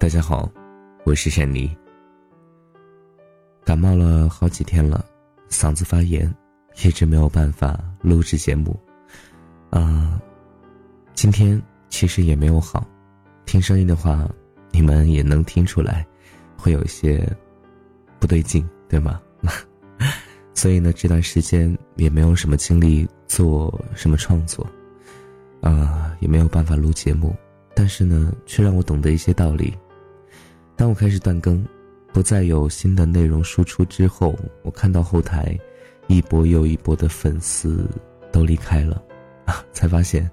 大家好，我是沈妮。感冒了好几天了，嗓子发炎，一直没有办法录制节目。啊，今天其实也没有好，听声音的话，你们也能听出来，会有一些不对劲，对吗？所以呢，这段时间也没有什么精力做什么创作，啊，也没有办法录节目，但是呢，却让我懂得一些道理。当我开始断更，不再有新的内容输出之后，我看到后台一波又一波的粉丝都离开了，啊，才发现，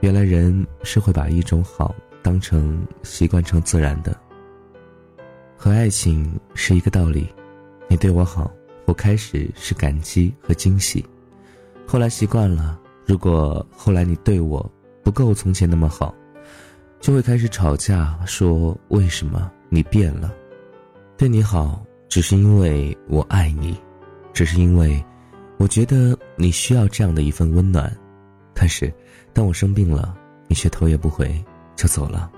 原来人是会把一种好当成习惯成自然的。和爱情是一个道理，你对我好，我开始是感激和惊喜，后来习惯了。如果后来你对我不够从前那么好，就会开始吵架，说为什么？你变了，对你好，只是因为我爱你，只是因为我觉得你需要这样的一份温暖。但是，当我生病了，你却头也不回就走了，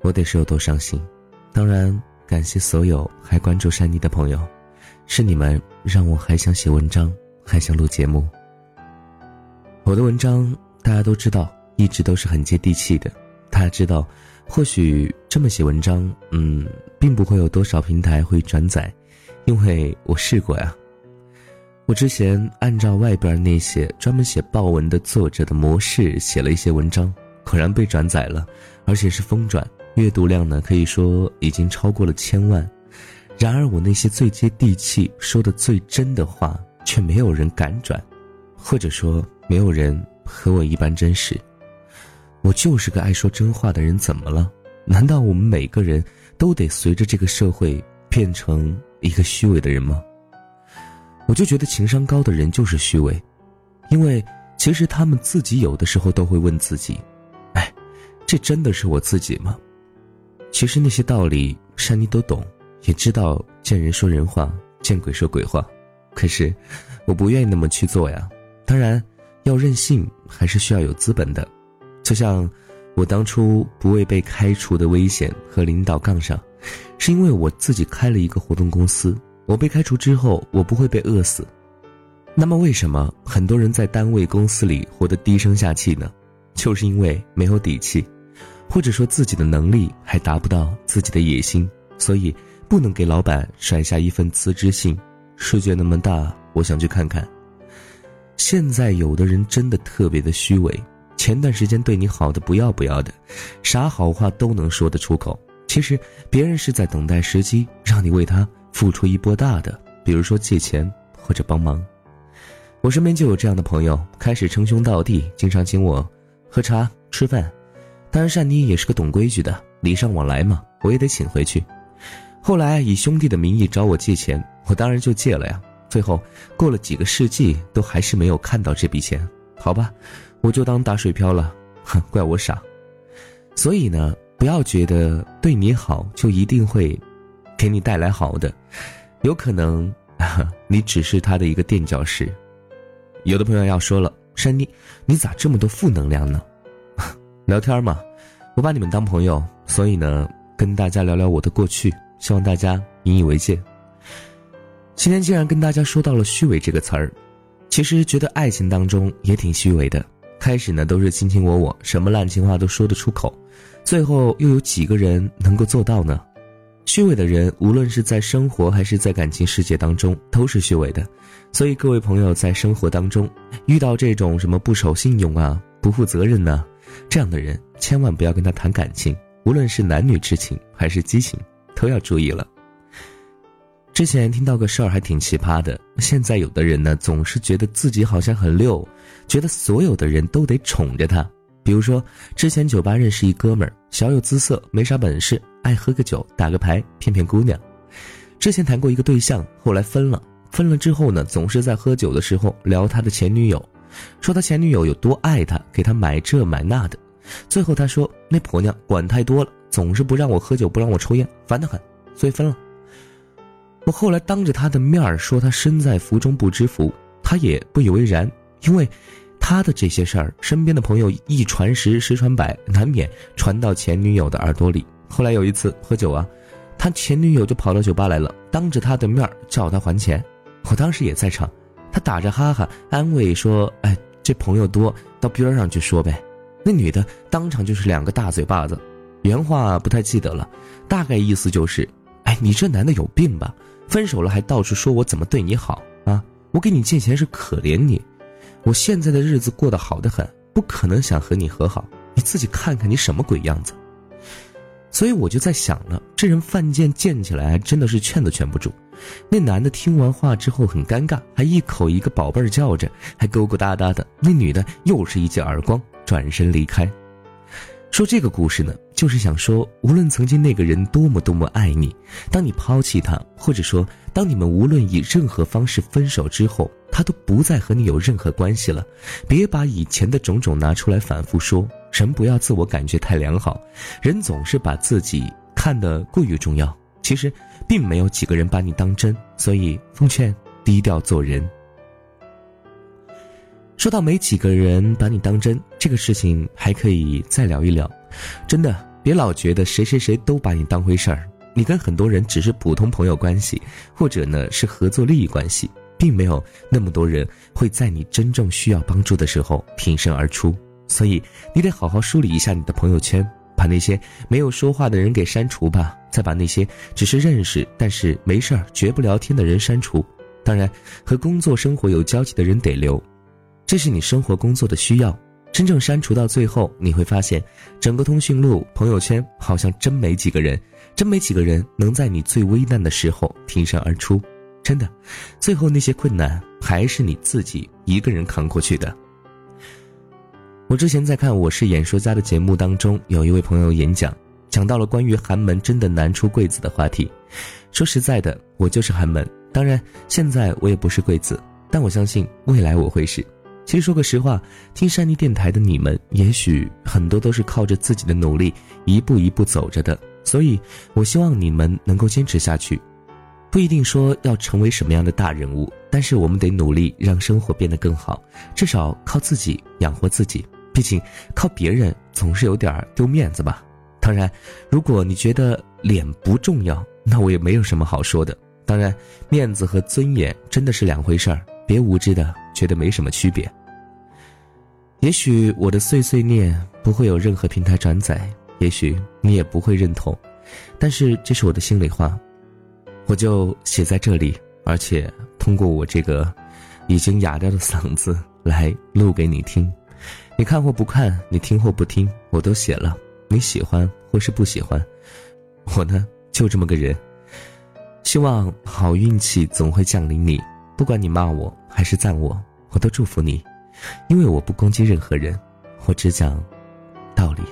我得是有多伤心？当然，感谢所有还关注珊妮的朋友，是你们让我还想写文章，还想录节目。我的文章大家都知道，一直都是很接地气的，大家知道。或许这么写文章，嗯，并不会有多少平台会转载，因为我试过呀。我之前按照外边那些专门写报文的作者的模式写了一些文章，果然被转载了，而且是疯转，阅读量呢可以说已经超过了千万。然而我那些最接地气、说的最真的话，却没有人敢转，或者说没有人和我一般真实。我就是个爱说真话的人，怎么了？难道我们每个人都得随着这个社会变成一个虚伪的人吗？我就觉得情商高的人就是虚伪，因为其实他们自己有的时候都会问自己：“哎，这真的是我自己吗？”其实那些道理珊妮都懂，也知道见人说人话，见鬼说鬼话，可是我不愿意那么去做呀。当然，要任性还是需要有资本的。就像我当初不为被开除的危险和领导杠上，是因为我自己开了一个活动公司。我被开除之后，我不会被饿死。那么，为什么很多人在单位、公司里活得低声下气呢？就是因为没有底气，或者说自己的能力还达不到自己的野心，所以不能给老板甩下一份辞职信。世界那么大，我想去看看。现在有的人真的特别的虚伪。前段时间对你好的不要不要的，啥好话都能说得出口。其实别人是在等待时机，让你为他付出一波大的，比如说借钱或者帮忙。我身边就有这样的朋友，开始称兄道弟，经常请我喝茶吃饭。当然，善妮也是个懂规矩的，礼尚往来嘛，我也得请回去。后来以兄弟的名义找我借钱，我当然就借了呀。最后过了几个世纪，都还是没有看到这笔钱，好吧。我就当打水漂了，哼，怪我傻。所以呢，不要觉得对你好就一定会给你带来好的，有可能 你只是他的一个垫脚石。有的朋友要说了，珊妮，你咋这么多负能量呢？聊天嘛，我把你们当朋友，所以呢，跟大家聊聊我的过去，希望大家引以为戒。今天既然跟大家说到了虚伪这个词儿，其实觉得爱情当中也挺虚伪的。开始呢都是卿卿我我，什么烂情话都说得出口，最后又有几个人能够做到呢？虚伪的人，无论是在生活还是在感情世界当中，都是虚伪的。所以各位朋友在生活当中遇到这种什么不守信用啊、不负责任呢，这样的人，千万不要跟他谈感情，无论是男女之情还是激情，都要注意了。之前听到个事儿还挺奇葩的，现在有的人呢总是觉得自己好像很溜，觉得所有的人都得宠着他。比如说，之前酒吧认识一哥们儿，小有姿色，没啥本事，爱喝个酒，打个牌，骗骗姑娘。之前谈过一个对象，后来分了，分了之后呢，总是在喝酒的时候聊他的前女友，说他前女友有多爱他，给他买这买那的。最后他说那婆娘管太多了，总是不让我喝酒，不让我抽烟，烦得很，所以分了。我后来当着他的面儿说他身在福中不知福，他也不以为然，因为他的这些事儿，身边的朋友一传十，十传百，难免传到前女友的耳朵里，后来有一次喝酒啊，他前女友就跑到酒吧来了，当着他的面儿叫他还钱。我当时也在场，他打着哈哈安慰说：“哎，这朋友多，到边上去说呗。”那女的当场就是两个大嘴巴子，原话不太记得了，大概意思就是：“哎，你这男的有病吧？分手了还到处说我怎么对你好啊？我给你借钱是可怜你，我现在的日子过得好得很，不可能想和你和好。你自己看看你什么鬼样子。”所以我就在想了，这人犯贱贱起来真的是劝都劝不住。那男的听完话之后很尴尬，还一口一个宝贝儿叫着，还勾勾搭搭的。那女的又是一记耳光，转身离开。说这个故事呢，就是想说，无论曾经那个人多么多么爱你，当你抛弃他，或者说当你们无论以任何方式分手之后，他都不再和你有任何关系了，别把以前的种种拿出来反复说。人不要自我感觉太良好，人总是把自己看得过于重要。其实，并没有几个人把你当真，所以奉劝低调做人。说到没几个人把你当真这个事情，还可以再聊一聊。真的，别老觉得谁谁谁都把你当回事儿，你跟很多人只是普通朋友关系，或者呢是合作利益关系，并没有那么多人会在你真正需要帮助的时候挺身而出。所以，你得好好梳理一下你的朋友圈，把那些没有说话的人给删除吧，再把那些只是认识但是没事儿绝不聊天的人删除。当然，和工作生活有交集的人得留，这是你生活工作的需要。真正删除到最后，你会发现，整个通讯录、朋友圈好像真没几个人，真没几个人能在你最危难的时候挺身而出。真的，最后那些困难还是你自己一个人扛过去的。我之前在看《我是演说家》的节目当中，有一位朋友演讲，讲到了关于寒门真的难出贵子的话题。说实在的，我就是寒门。当然，现在我也不是贵子，但我相信未来我会是。其实说个实话，听山妮电台的你们，也许很多都是靠着自己的努力，一步一步走着的。所以，我希望你们能够坚持下去。不一定说要成为什么样的大人物，但是我们得努力让生活变得更好，至少靠自己养活自己。毕竟，靠别人总是有点丢面子吧。当然，如果你觉得脸不重要，那我也没有什么好说的。当然，面子和尊严真的是两回事儿，别无知的觉得没什么区别。也许我的碎碎念不会有任何平台转载，也许你也不会认同，但是这是我的心里话，我就写在这里，而且通过我这个已经哑掉的嗓子来录给你听。你看或不看，你听或不听，我都写了。你喜欢或是不喜欢，我呢就这么个人。希望好运气总会降临你，不管你骂我还是赞我，我都祝福你，因为我不攻击任何人，我只讲道理。